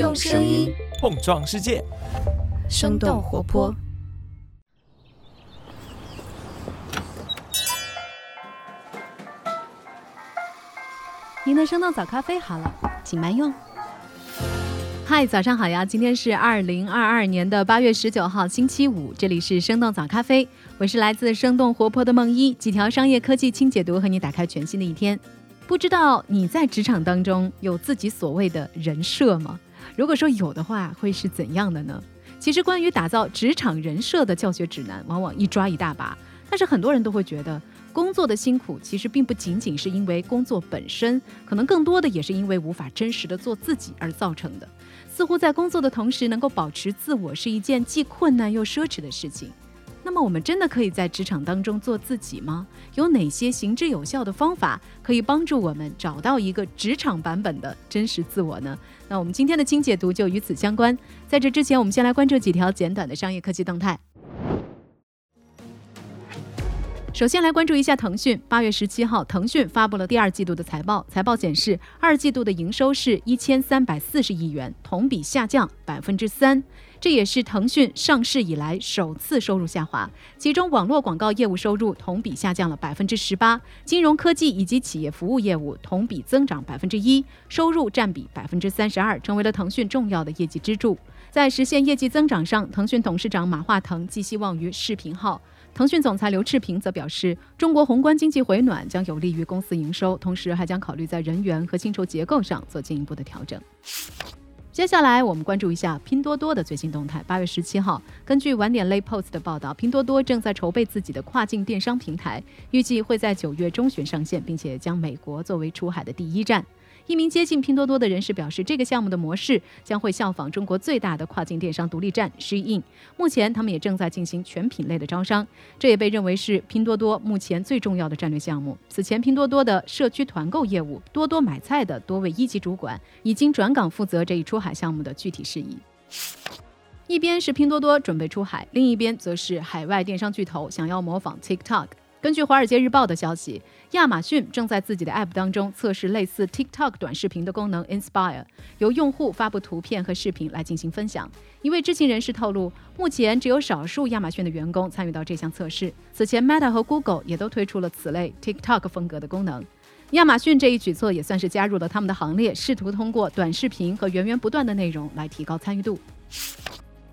用声音碰撞世界，生动活泼。您的生动早咖啡好了，请慢用。嗨，早上好呀！今天是二零二二年的八月十九号，星期五，这里是生动早咖啡，我是来自生动活泼的梦一，几条商业科技轻解读，和你打开全新的一天。不知道你在职场当中有自己所谓的人设吗？如果说有的话，会是怎样的呢？其实关于打造职场人设的教学指南，往往一抓一大把，但是很多人都会觉得。工作的辛苦其实并不仅仅是因为工作本身，可能更多的也是因为无法真实的做自己而造成的。似乎在工作的同时能够保持自我是一件既困难又奢侈的事情。那么我们真的可以在职场当中做自己吗？有哪些行之有效的方法可以帮助我们找到一个职场版本的真实自我呢？那我们今天的精解读就与此相关。在这之前，我们先来关注几条简短的商业科技动态。首先来关注一下腾讯。八月十七号，腾讯发布了第二季度的财报。财报显示，二季度的营收是一千三百四十亿元，同比下降百分之三。这也是腾讯上市以来首次收入下滑。其中，网络广告业务收入同比下降了百分之十八，金融科技以及企业服务业务同比增长百分之一，收入占比百分之三十二，成为了腾讯重要的业绩支柱。在实现业绩增长上，腾讯董事长马化腾寄希望于视频号。腾讯总裁刘炽平则表示，中国宏观经济回暖将有利于公司营收，同时还将考虑在人员和薪酬结构上做进一步的调整。接下来，我们关注一下拼多多的最新动态。八月十七号，根据晚点 Late Post 的报道，拼多多正在筹备自己的跨境电商平台，预计会在九月中旬上线，并且将美国作为出海的第一站。一名接近拼多多的人士表示，这个项目的模式将会效仿中国最大的跨境电商独立站 Shein。目前，他们也正在进行全品类的招商，这也被认为是拼多多目前最重要的战略项目。此前，拼多多的社区团购业务多多买菜的多位一级主管已经转岗负责这一出海项目的具体事宜。一边是拼多多准备出海，另一边则是海外电商巨头想要模仿 TikTok。根据《华尔街日报》的消息，亚马逊正在自己的 App 当中测试类似 TikTok 短视频的功能 Inspire，由用户发布图片和视频来进行分享。一位知情人士透露，目前只有少数亚马逊的员工参与到这项测试。此前，Meta 和 Google 也都推出了此类 TikTok 风格的功能。亚马逊这一举措也算是加入了他们的行列，试图通过短视频和源源不断的内容来提高参与度。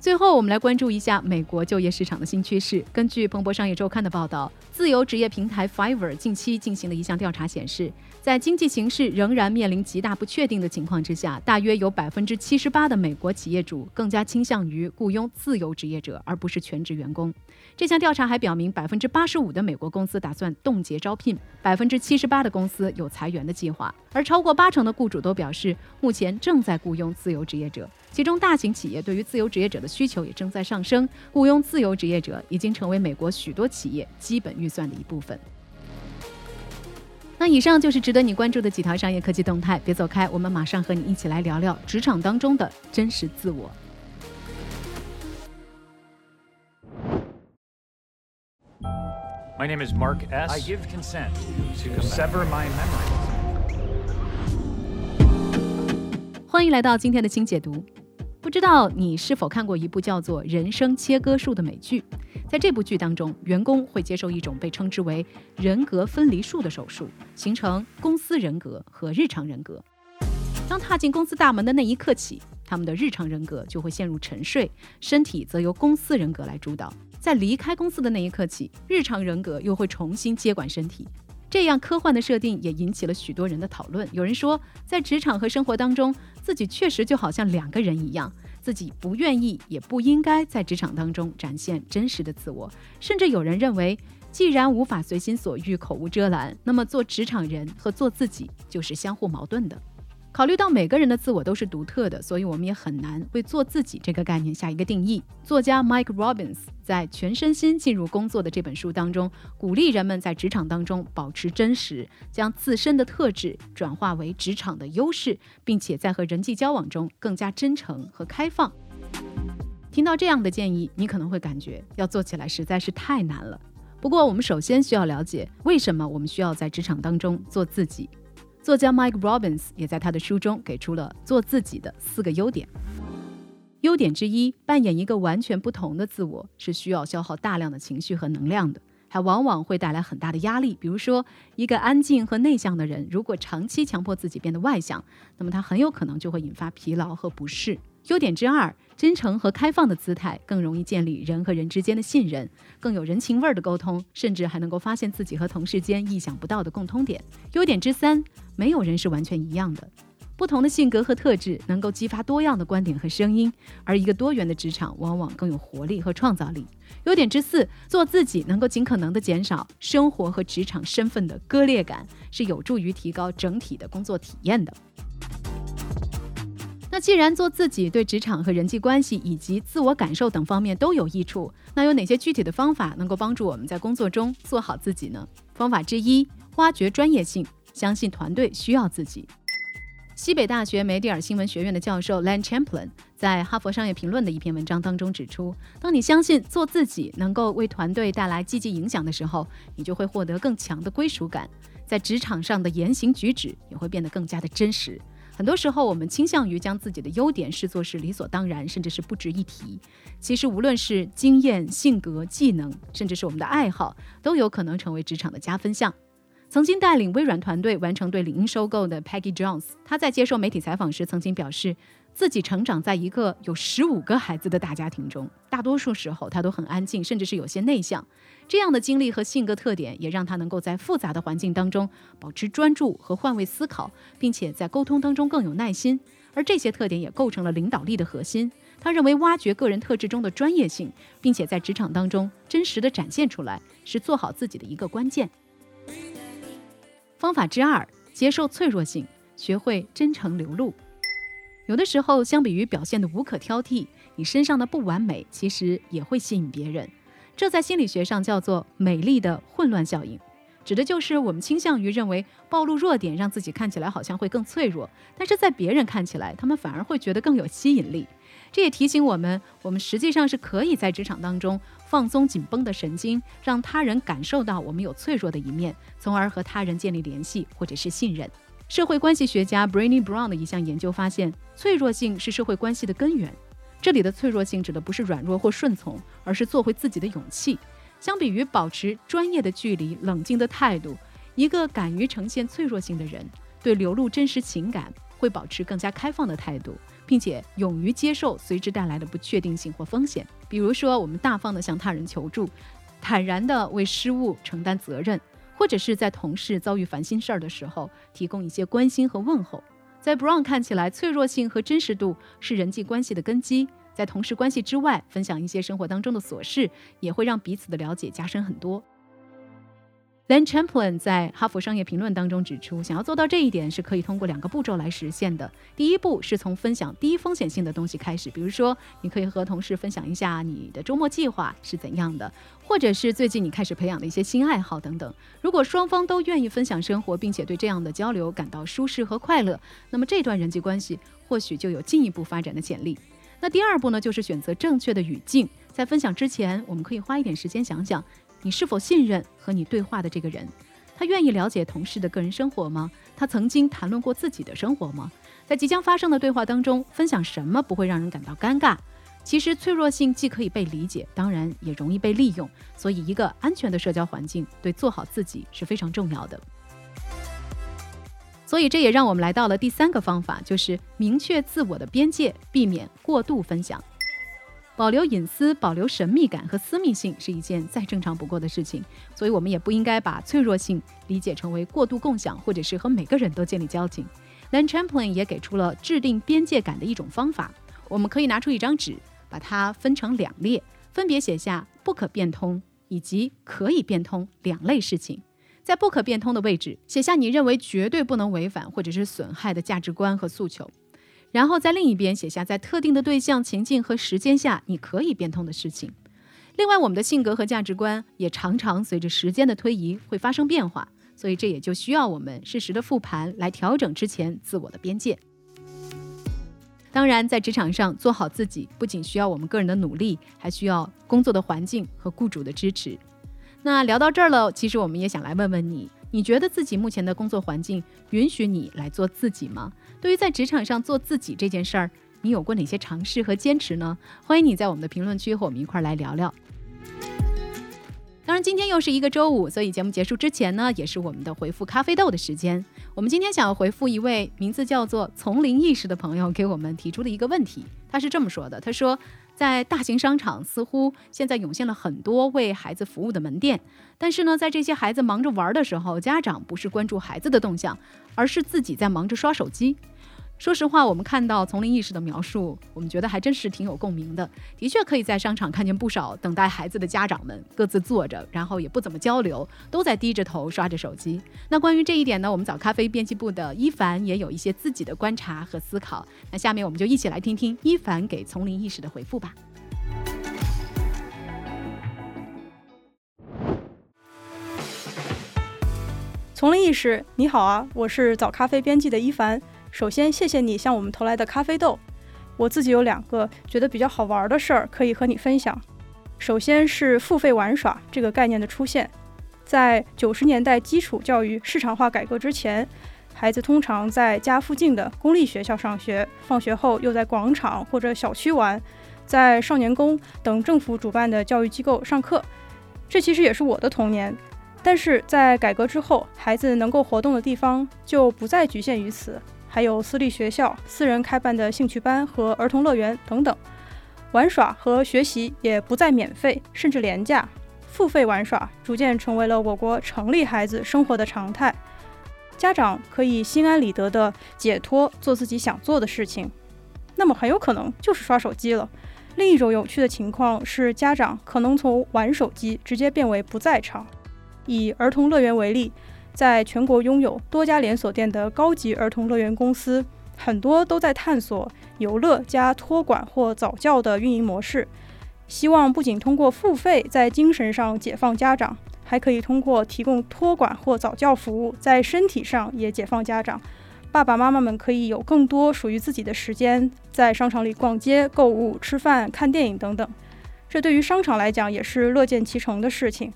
最后，我们来关注一下美国就业市场的新趋势。根据彭博商业周刊的报道，自由职业平台 Fiverr 近期进行的一项调查，显示，在经济形势仍然面临极大不确定的情况之下，大约有百分之七十八的美国企业主更加倾向于雇佣自由职业者，而不是全职员工。这项调查还表明，百分之八十五的美国公司打算冻结招聘，百分之七十八的公司有裁员的计划，而超过八成的雇主都表示，目前正在雇佣自由职业者。其中，大型企业对于自由职业者的需求也正在上升，雇佣自由职业者已经成为美国许多企业基本运预算的一部分。那以上就是值得你关注的几条商业科技动态，别走开，我们马上和你一起来聊聊职场当中的真实自我。My name is Mark S. I give consent to sever my memories. 欢迎来到今天的新解读。不知道你是否看过一部叫做《人生切割术》的美剧？在这部剧当中，员工会接受一种被称之为人格分离术的手术，形成公司人格和日常人格。当踏进公司大门的那一刻起，他们的日常人格就会陷入沉睡，身体则由公司人格来主导。在离开公司的那一刻起，日常人格又会重新接管身体。这样科幻的设定也引起了许多人的讨论。有人说，在职场和生活当中，自己确实就好像两个人一样，自己不愿意也不应该在职场当中展现真实的自我。甚至有人认为，既然无法随心所欲、口无遮拦，那么做职场人和做自己就是相互矛盾的。考虑到每个人的自我都是独特的，所以我们也很难为“做自己”这个概念下一个定义。作家 Mike Robbins 在《全身心进入工作》的这本书当中，鼓励人们在职场当中保持真实，将自身的特质转化为职场的优势，并且在和人际交往中更加真诚和开放。听到这样的建议，你可能会感觉要做起来实在是太难了。不过，我们首先需要了解为什么我们需要在职场当中做自己。作家 Mike Robbins 也在他的书中给出了做自己的四个优点。优点之一，扮演一个完全不同的自我是需要消耗大量的情绪和能量的，还往往会带来很大的压力。比如说，一个安静和内向的人，如果长期强迫自己变得外向，那么他很有可能就会引发疲劳和不适。优点之二，真诚和开放的姿态更容易建立人和人之间的信任，更有人情味儿的沟通，甚至还能够发现自己和同事间意想不到的共通点。优点之三，没有人是完全一样的，不同的性格和特质能够激发多样的观点和声音，而一个多元的职场往往更有活力和创造力。优点之四，做自己能够尽可能的减少生活和职场身份的割裂感，是有助于提高整体的工作体验的。那既然做自己对职场和人际关系以及自我感受等方面都有益处，那有哪些具体的方法能够帮助我们在工作中做好自己呢？方法之一，挖掘专业性，相信团队需要自己。西北大学梅蒂尔新闻学院的教授 Len Champlin 在《哈佛商业评论》的一篇文章当中指出，当你相信做自己能够为团队带来积极影响的时候，你就会获得更强的归属感，在职场上的言行举止也会变得更加的真实。很多时候，我们倾向于将自己的优点视作是理所当然，甚至是不值一提。其实，无论是经验、性格、技能，甚至是我们的爱好，都有可能成为职场的加分项。曾经带领微软团队完成对领英收购的 Peggy Jones，他在接受媒体采访时曾经表示。自己成长在一个有十五个孩子的大家庭中，大多数时候他都很安静，甚至是有些内向。这样的经历和性格特点也让他能够在复杂的环境当中保持专注和换位思考，并且在沟通当中更有耐心。而这些特点也构成了领导力的核心。他认为，挖掘个人特质中的专业性，并且在职场当中真实的展现出来，是做好自己的一个关键。方法之二：接受脆弱性，学会真诚流露。有的时候，相比于表现的无可挑剔，你身上的不完美其实也会吸引别人。这在心理学上叫做“美丽的混乱效应”，指的就是我们倾向于认为暴露弱点让自己看起来好像会更脆弱，但是在别人看起来，他们反而会觉得更有吸引力。这也提醒我们，我们实际上是可以在职场当中放松紧绷的神经，让他人感受到我们有脆弱的一面，从而和他人建立联系或者是信任。社会关系学家 Brené Brown 的一项研究发现，脆弱性是社会关系的根源。这里的脆弱性指的不是软弱或顺从，而是做回自己的勇气。相比于保持专业的距离、冷静的态度，一个敢于呈现脆弱性的人，对流露真实情感会保持更加开放的态度，并且勇于接受随之带来的不确定性或风险。比如说，我们大方地向他人求助，坦然地为失误承担责任。或者是在同事遭遇烦心事儿的时候，提供一些关心和问候。在 Brown 看起来，脆弱性和真实度是人际关系的根基。在同事关系之外，分享一些生活当中的琐事，也会让彼此的了解加深很多。Len Champlin 在《哈佛商业评论》当中指出，想要做到这一点，是可以通过两个步骤来实现的。第一步是从分享低风险性的东西开始，比如说，你可以和同事分享一下你的周末计划是怎样的，或者是最近你开始培养的一些新爱好等等。如果双方都愿意分享生活，并且对这样的交流感到舒适和快乐，那么这段人际关系或许就有进一步发展的潜力。那第二步呢，就是选择正确的语境，在分享之前，我们可以花一点时间想想。你是否信任和你对话的这个人？他愿意了解同事的个人生活吗？他曾经谈论过自己的生活吗？在即将发生的对话当中，分享什么不会让人感到尴尬？其实脆弱性既可以被理解，当然也容易被利用。所以，一个安全的社交环境对做好自己是非常重要的。所以，这也让我们来到了第三个方法，就是明确自我的边界，避免过度分享。保留隐私、保留神秘感和私密性是一件再正常不过的事情，所以我们也不应该把脆弱性理解成为过度共享，或者是和每个人都建立交情。Len Champlin 也给出了制定边界感的一种方法，我们可以拿出一张纸，把它分成两列，分别写下不可变通以及可以变通两类事情。在不可变通的位置，写下你认为绝对不能违反或者是损害的价值观和诉求。然后在另一边写下在特定的对象、情境和时间下你可以变通的事情。另外，我们的性格和价值观也常常随着时间的推移会发生变化，所以这也就需要我们适时的复盘来调整之前自我的边界。当然，在职场上做好自己，不仅需要我们个人的努力，还需要工作的环境和雇主的支持。那聊到这儿了，其实我们也想来问问你，你觉得自己目前的工作环境允许你来做自己吗？对于在职场上做自己这件事儿，你有过哪些尝试和坚持呢？欢迎你在我们的评论区和我们一块儿来聊聊。当然，今天又是一个周五，所以节目结束之前呢，也是我们的回复咖啡豆的时间。我们今天想要回复一位名字叫做“丛林意识”的朋友给我们提出的一个问题。他是这么说的：“他说，在大型商场似乎现在涌现了很多为孩子服务的门店，但是呢，在这些孩子忙着玩的时候，家长不是关注孩子的动向，而是自己在忙着刷手机。”说实话，我们看到丛林意识的描述，我们觉得还真是挺有共鸣的。的确，可以在商场看见不少等待孩子的家长们各自坐着，然后也不怎么交流，都在低着头刷着手机。那关于这一点呢，我们早咖啡编辑部的伊凡也有一些自己的观察和思考。那下面我们就一起来听听伊凡给丛林意识的回复吧。丛林意识，你好啊，我是早咖啡编辑的伊凡。首先，谢谢你向我们投来的咖啡豆。我自己有两个觉得比较好玩的事儿可以和你分享。首先是付费玩耍这个概念的出现。在九十年代基础教育市场化改革之前，孩子通常在家附近的公立学校上学，放学后又在广场或者小区玩，在少年宫等政府主办的教育机构上课。这其实也是我的童年。但是在改革之后，孩子能够活动的地方就不再局限于此。还有私立学校、私人开办的兴趣班和儿童乐园等等，玩耍和学习也不再免费，甚至廉价。付费玩耍逐渐成为了我国城里孩子生活的常态。家长可以心安理得的解脱，做自己想做的事情，那么很有可能就是刷手机了。另一种有趣的情况是，家长可能从玩手机直接变为不在场。以儿童乐园为例。在全国拥有多家连锁店的高级儿童乐园公司，很多都在探索游乐加托管或早教的运营模式，希望不仅通过付费在精神上解放家长，还可以通过提供托管或早教服务，在身体上也解放家长。爸爸妈妈们可以有更多属于自己的时间，在商场里逛街、购物、吃饭、看电影等等。这对于商场来讲也是乐见其成的事情。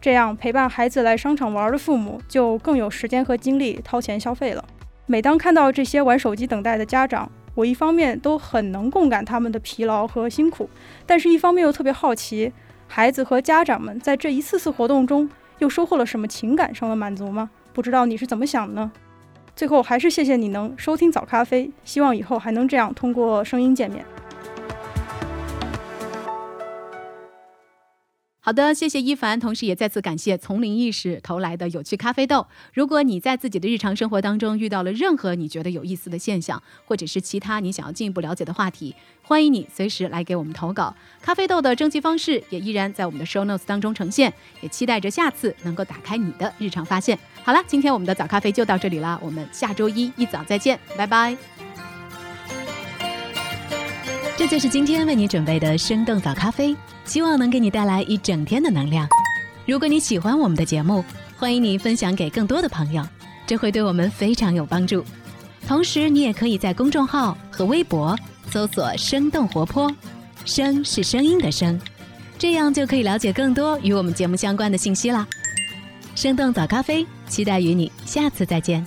这样陪伴孩子来商场玩的父母就更有时间和精力掏钱消费了。每当看到这些玩手机等待的家长，我一方面都很能共感他们的疲劳和辛苦，但是一方面又特别好奇，孩子和家长们在这一次次活动中又收获了什么情感上的满足吗？不知道你是怎么想的呢？最后还是谢谢你能收听早咖啡，希望以后还能这样通过声音见面。好的，谢谢一凡，同时也再次感谢丛林意识投来的有趣咖啡豆。如果你在自己的日常生活当中遇到了任何你觉得有意思的现象，或者是其他你想要进一步了解的话题，欢迎你随时来给我们投稿。咖啡豆的征集方式也依然在我们的 show notes 当中呈现，也期待着下次能够打开你的日常发现。好了，今天我们的早咖啡就到这里了，我们下周一一早再见，拜拜。这就是今天为你准备的生动早咖啡。希望能给你带来一整天的能量。如果你喜欢我们的节目，欢迎你分享给更多的朋友，这会对我们非常有帮助。同时，你也可以在公众号和微博搜索“生动活泼”，“声”是声音的“声”，这样就可以了解更多与我们节目相关的信息啦。生动早咖啡，期待与你下次再见。